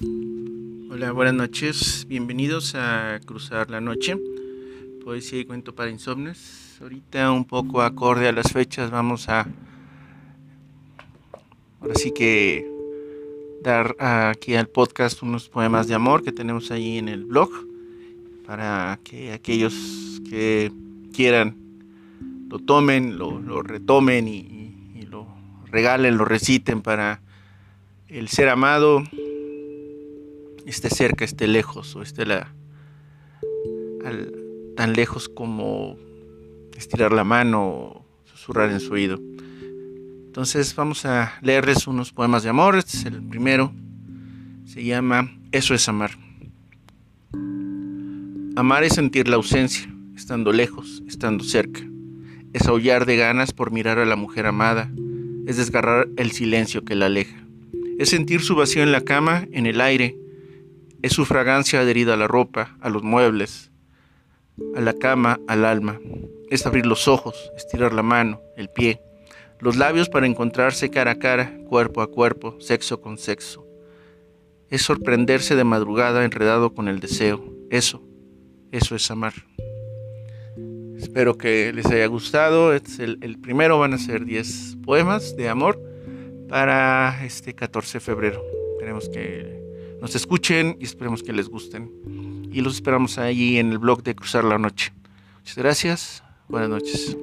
Hola, buenas noches. Bienvenidos a Cruzar la Noche. Poesía y cuento para insomnes. Ahorita un poco acorde a las fechas vamos a... Ahora sí que dar aquí al podcast unos poemas de amor que tenemos ahí en el blog para que aquellos que quieran lo tomen, lo, retomen y, y lo regalen, lo reciten para el ser amado esté cerca, esté lejos o esté la, tan lejos como estirar la mano o susurrar en su oído. Entonces vamos a leerles unos poemas de amor. Este es el primero. Se llama Eso es amar. Amar es sentir la ausencia, estando lejos, estando cerca. Es aullar de ganas por mirar a la mujer amada. Es desgarrar el silencio que la aleja. Es sentir su vacío en la cama, en el aire, es su fragancia adherida a la ropa, a los muebles, a la cama, al alma. Es abrir los ojos, estirar la mano, el pie, los labios para encontrarse cara a cara, cuerpo a cuerpo, sexo con sexo. Es sorprenderse de madrugada enredado con el deseo. Eso, eso es amar. Espero que les haya gustado. Este el, el primero, van a ser 10 poemas de amor para este 14 de febrero. Esperemos que nos escuchen y esperemos que les gusten. Y los esperamos allí en el blog de Cruzar la Noche. Muchas gracias. Buenas noches.